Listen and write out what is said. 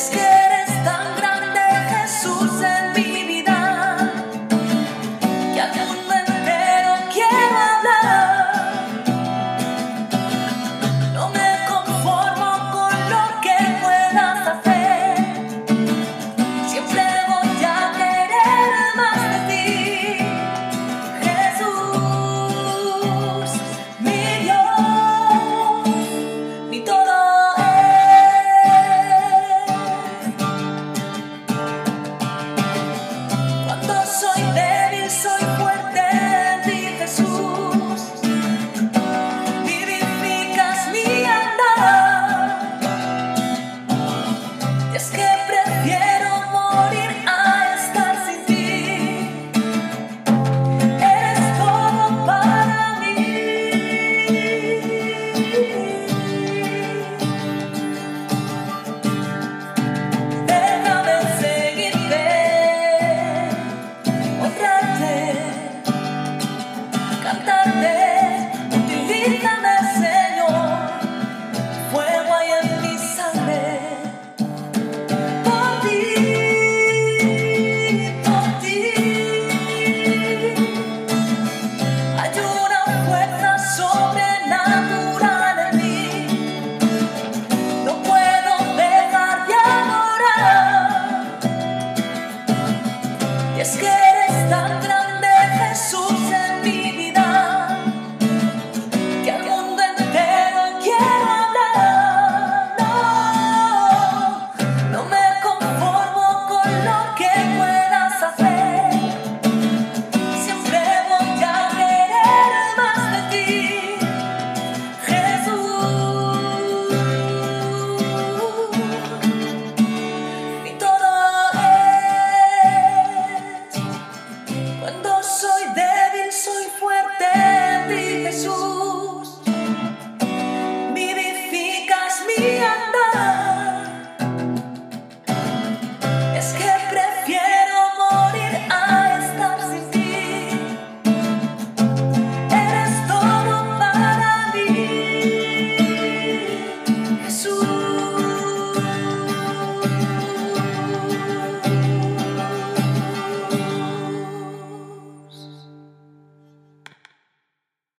escape. escape.